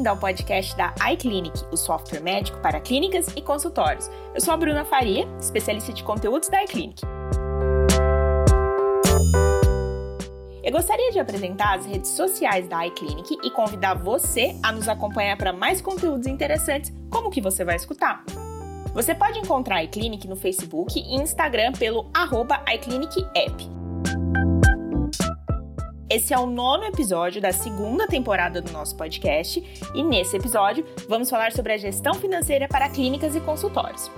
bem-vindo ao podcast da iClinic, o software médico para clínicas e consultórios. Eu sou a Bruna Faria, especialista de conteúdos da iClinic. Eu gostaria de apresentar as redes sociais da iClinic e convidar você a nos acompanhar para mais conteúdos interessantes, como o que você vai escutar. Você pode encontrar a iClinic no Facebook e Instagram pelo iClinicApp. Esse é o nono episódio da segunda temporada do nosso podcast e nesse episódio vamos falar sobre a gestão financeira para clínicas e consultórios.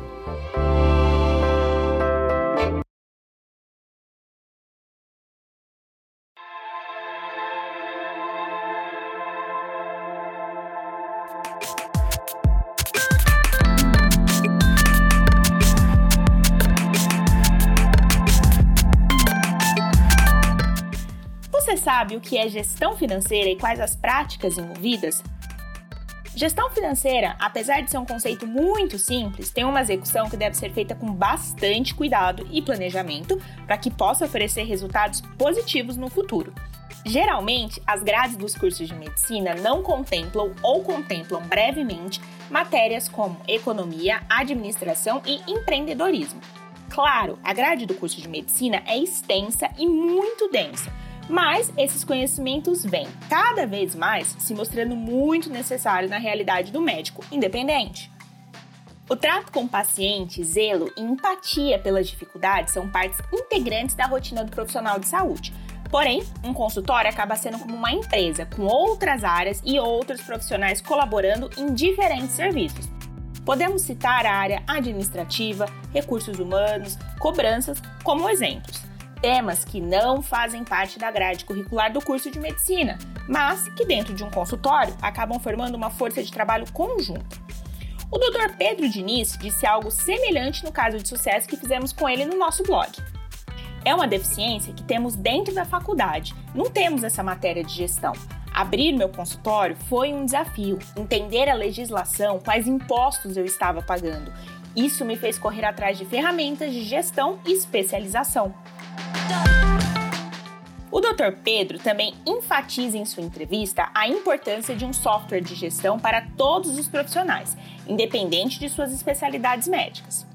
Sabe o que é gestão financeira e quais as práticas envolvidas? Gestão financeira, apesar de ser um conceito muito simples, tem uma execução que deve ser feita com bastante cuidado e planejamento para que possa oferecer resultados positivos no futuro. Geralmente, as grades dos cursos de medicina não contemplam ou contemplam brevemente matérias como economia, administração e empreendedorismo. Claro, a grade do curso de medicina é extensa e muito densa, mas esses conhecimentos vêm cada vez mais se mostrando muito necessários na realidade do médico independente. O trato com paciente, zelo e empatia pelas dificuldades são partes integrantes da rotina do profissional de saúde. Porém, um consultório acaba sendo como uma empresa, com outras áreas e outros profissionais colaborando em diferentes serviços. Podemos citar a área administrativa, recursos humanos, cobranças como exemplos temas que não fazem parte da grade curricular do curso de medicina, mas que dentro de um consultório acabam formando uma força de trabalho conjunta. O Dr. Pedro Diniz disse algo semelhante no caso de sucesso que fizemos com ele no nosso blog. É uma deficiência que temos dentro da faculdade, não temos essa matéria de gestão. Abrir meu consultório foi um desafio, entender a legislação, quais impostos eu estava pagando. Isso me fez correr atrás de ferramentas de gestão e especialização. O Dr. Pedro também enfatiza em sua entrevista a importância de um software de gestão para todos os profissionais, independente de suas especialidades médicas.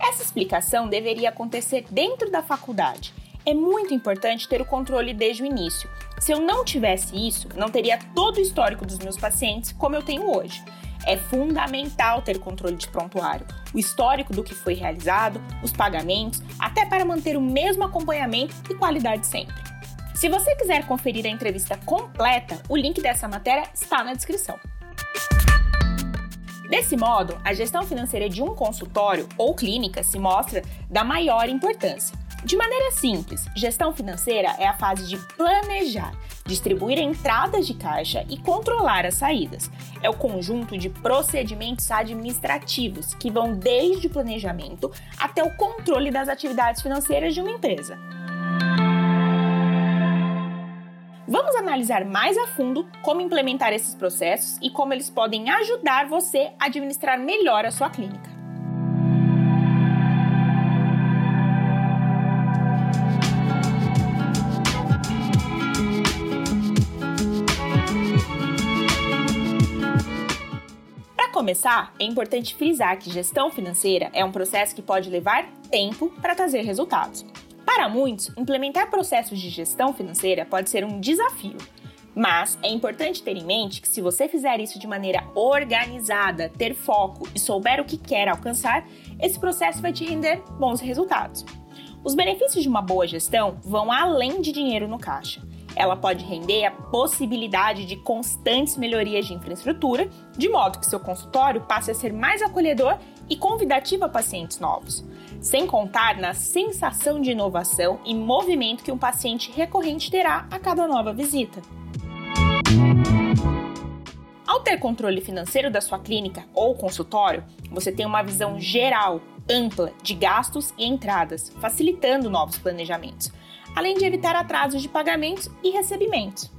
Essa explicação deveria acontecer dentro da faculdade. É muito importante ter o controle desde o início. Se eu não tivesse isso, não teria todo o histórico dos meus pacientes como eu tenho hoje. É fundamental ter controle de prontuário, o histórico do que foi realizado, os pagamentos, até para manter o mesmo acompanhamento e qualidade sempre. Se você quiser conferir a entrevista completa, o link dessa matéria está na descrição. Desse modo, a gestão financeira de um consultório ou clínica se mostra da maior importância. De maneira simples, gestão financeira é a fase de planejar, distribuir entradas de caixa e controlar as saídas. É o conjunto de procedimentos administrativos que vão desde o planejamento até o controle das atividades financeiras de uma empresa. Vamos analisar mais a fundo como implementar esses processos e como eles podem ajudar você a administrar melhor a sua clínica. Começar, é importante frisar que gestão financeira é um processo que pode levar tempo para trazer resultados. Para muitos, implementar processos de gestão financeira pode ser um desafio, mas é importante ter em mente que se você fizer isso de maneira organizada, ter foco e souber o que quer alcançar, esse processo vai te render bons resultados. Os benefícios de uma boa gestão vão além de dinheiro no caixa. Ela pode render a possibilidade de constantes melhorias de infraestrutura, de modo que seu consultório passe a ser mais acolhedor e convidativo a pacientes novos, sem contar na sensação de inovação e movimento que um paciente recorrente terá a cada nova visita. Ao ter controle financeiro da sua clínica ou consultório, você tem uma visão geral, ampla de gastos e entradas, facilitando novos planejamentos além de evitar atrasos de pagamentos e recebimentos.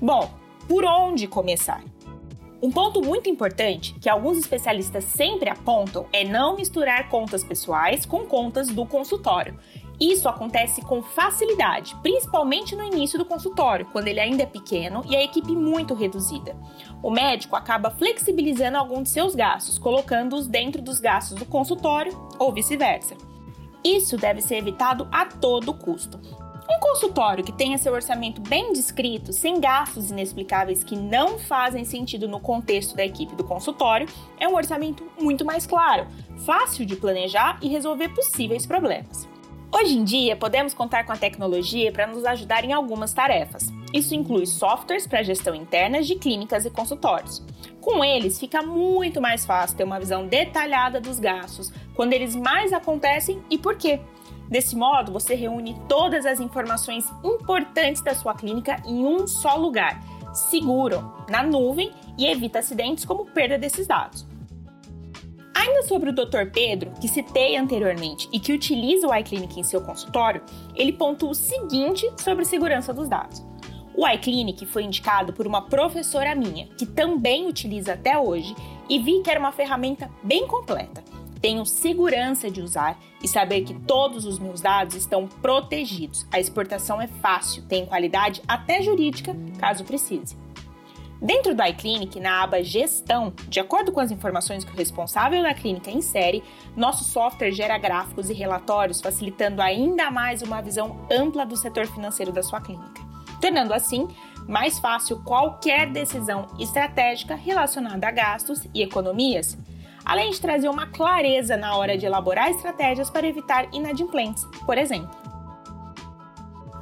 Bom, por onde começar? Um ponto muito importante que alguns especialistas sempre apontam é não misturar contas pessoais com contas do consultório. Isso acontece com facilidade, principalmente no início do consultório, quando ele ainda é pequeno e a equipe muito reduzida. O médico acaba flexibilizando alguns de seus gastos, colocando-os dentro dos gastos do consultório ou vice-versa. Isso deve ser evitado a todo custo. Um consultório que tenha seu orçamento bem descrito, sem gastos inexplicáveis que não fazem sentido no contexto da equipe do consultório, é um orçamento muito mais claro, fácil de planejar e resolver possíveis problemas. Hoje em dia, podemos contar com a tecnologia para nos ajudar em algumas tarefas. Isso inclui softwares para gestão interna de clínicas e consultórios. Com eles, fica muito mais fácil ter uma visão detalhada dos gastos, quando eles mais acontecem e por quê. Desse modo, você reúne todas as informações importantes da sua clínica em um só lugar, seguro, na nuvem e evita acidentes como perda desses dados. Ainda sobre o Dr. Pedro, que citei anteriormente e que utiliza o iClinic em seu consultório, ele pontua o seguinte sobre segurança dos dados. O iClinic foi indicado por uma professora minha, que também utiliza até hoje, e vi que era uma ferramenta bem completa tenho segurança de usar e saber que todos os meus dados estão protegidos. A exportação é fácil, tem qualidade até jurídica, caso precise. Dentro do iClinic, na aba Gestão, de acordo com as informações que o responsável da clínica insere, nosso software gera gráficos e relatórios, facilitando ainda mais uma visão ampla do setor financeiro da sua clínica, tornando assim mais fácil qualquer decisão estratégica relacionada a gastos e economias além de trazer uma clareza na hora de elaborar estratégias para evitar inadimplentes, por exemplo.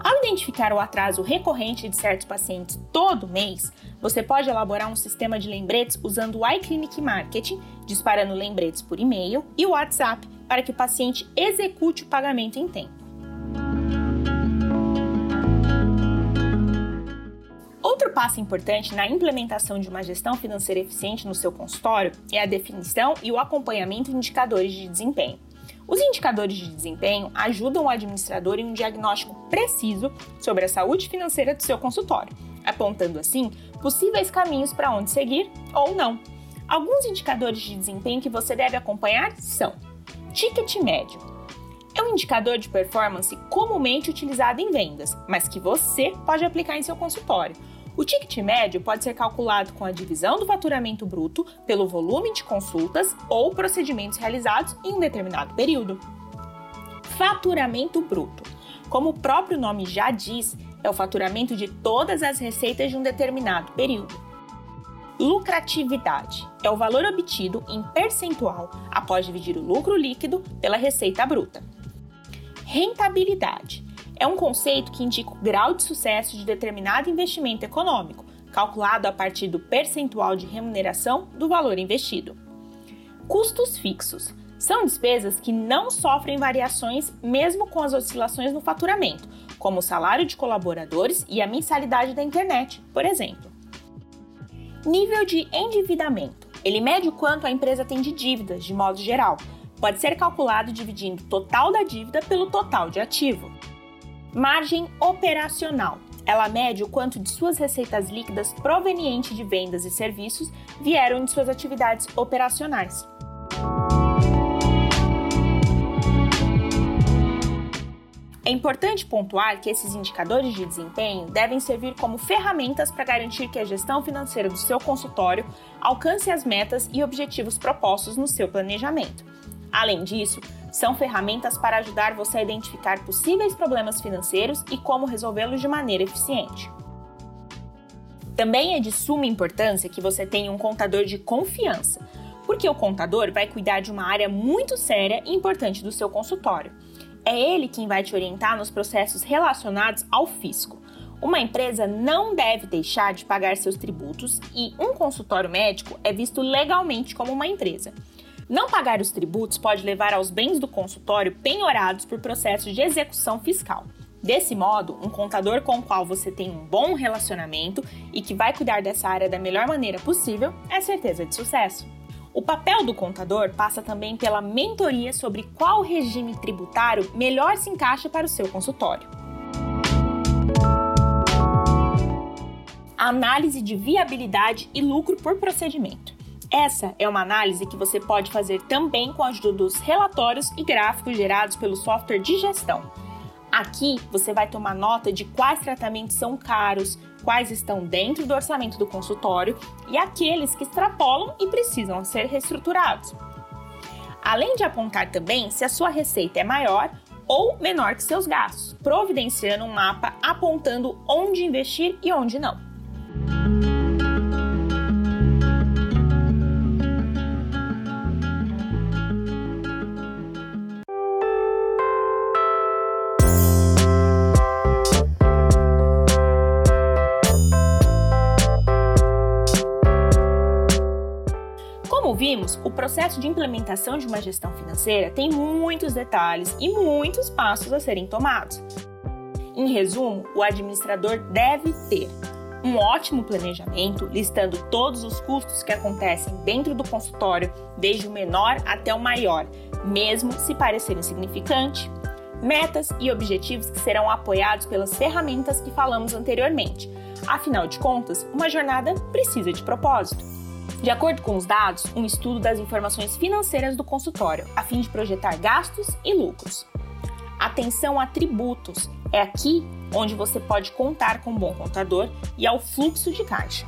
Ao identificar o atraso recorrente de certos pacientes todo mês, você pode elaborar um sistema de lembretes usando o iClinic Marketing, disparando lembretes por e-mail e WhatsApp para que o paciente execute o pagamento em tempo. Outro passo importante na implementação de uma gestão financeira eficiente no seu consultório é a definição e o acompanhamento de indicadores de desempenho. Os indicadores de desempenho ajudam o administrador em um diagnóstico preciso sobre a saúde financeira do seu consultório, apontando assim possíveis caminhos para onde seguir ou não. Alguns indicadores de desempenho que você deve acompanhar são: ticket médio. É um indicador de performance comumente utilizado em vendas, mas que você pode aplicar em seu consultório o ticket médio pode ser calculado com a divisão do faturamento bruto pelo volume de consultas ou procedimentos realizados em um determinado período. Faturamento bruto. Como o próprio nome já diz, é o faturamento de todas as receitas de um determinado período. Lucratividade é o valor obtido em percentual após dividir o lucro líquido pela receita bruta. Rentabilidade é um conceito que indica o grau de sucesso de determinado investimento econômico, calculado a partir do percentual de remuneração do valor investido. Custos fixos são despesas que não sofrem variações mesmo com as oscilações no faturamento, como o salário de colaboradores e a mensalidade da internet, por exemplo. Nível de endividamento. Ele mede o quanto a empresa tem de dívidas, de modo geral. Pode ser calculado dividindo o total da dívida pelo total de ativo. Margem operacional. Ela mede o quanto de suas receitas líquidas provenientes de vendas e serviços vieram de suas atividades operacionais. É importante pontuar que esses indicadores de desempenho devem servir como ferramentas para garantir que a gestão financeira do seu consultório alcance as metas e objetivos propostos no seu planejamento. Além disso, são ferramentas para ajudar você a identificar possíveis problemas financeiros e como resolvê-los de maneira eficiente. Também é de suma importância que você tenha um contador de confiança, porque o contador vai cuidar de uma área muito séria e importante do seu consultório. É ele quem vai te orientar nos processos relacionados ao fisco. Uma empresa não deve deixar de pagar seus tributos e um consultório médico é visto legalmente como uma empresa. Não pagar os tributos pode levar aos bens do consultório penhorados por processo de execução fiscal. Desse modo, um contador com o qual você tem um bom relacionamento e que vai cuidar dessa área da melhor maneira possível é certeza de sucesso. O papel do contador passa também pela mentoria sobre qual regime tributário melhor se encaixa para o seu consultório. Análise de viabilidade e lucro por procedimento. Essa é uma análise que você pode fazer também com a ajuda dos relatórios e gráficos gerados pelo software de gestão. Aqui você vai tomar nota de quais tratamentos são caros, quais estão dentro do orçamento do consultório e aqueles que extrapolam e precisam ser reestruturados. Além de apontar também se a sua receita é maior ou menor que seus gastos, providenciando um mapa apontando onde investir e onde não. Vimos, o processo de implementação de uma gestão financeira tem muitos detalhes e muitos passos a serem tomados. Em resumo, o administrador deve ter um ótimo planejamento, listando todos os custos que acontecem dentro do consultório, desde o menor até o maior, mesmo se parecer insignificante, metas e objetivos que serão apoiados pelas ferramentas que falamos anteriormente. Afinal de contas, uma jornada precisa de propósito. De acordo com os dados, um estudo das informações financeiras do consultório, a fim de projetar gastos e lucros. Atenção a tributos. É aqui onde você pode contar com um bom contador e ao fluxo de caixa.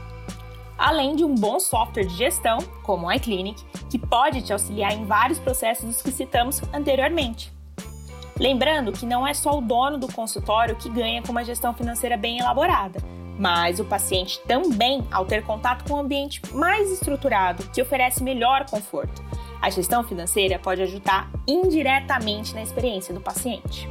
Além de um bom software de gestão, como o iClinic, que pode te auxiliar em vários processos dos que citamos anteriormente. Lembrando que não é só o dono do consultório que ganha com uma gestão financeira bem elaborada mas o paciente também ao ter contato com um ambiente mais estruturado que oferece melhor conforto. A gestão financeira pode ajudar indiretamente na experiência do paciente.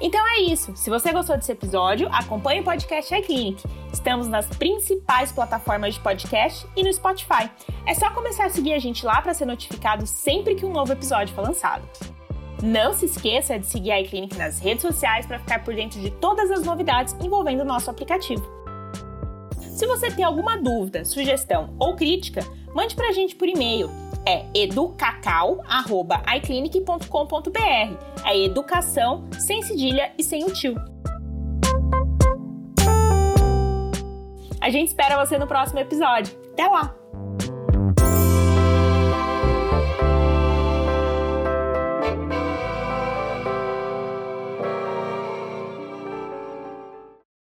Então é isso. Se você gostou desse episódio, acompanhe o podcast iClinic. Estamos nas principais plataformas de podcast e no Spotify. É só começar a seguir a gente lá para ser notificado sempre que um novo episódio for lançado. Não se esqueça de seguir a iClinic nas redes sociais para ficar por dentro de todas as novidades envolvendo o nosso aplicativo. Se você tem alguma dúvida, sugestão ou crítica, mande para a gente por e-mail. É educacau.iclinic.com.br. É educação sem cedilha e sem o tio. A gente espera você no próximo episódio. Até lá!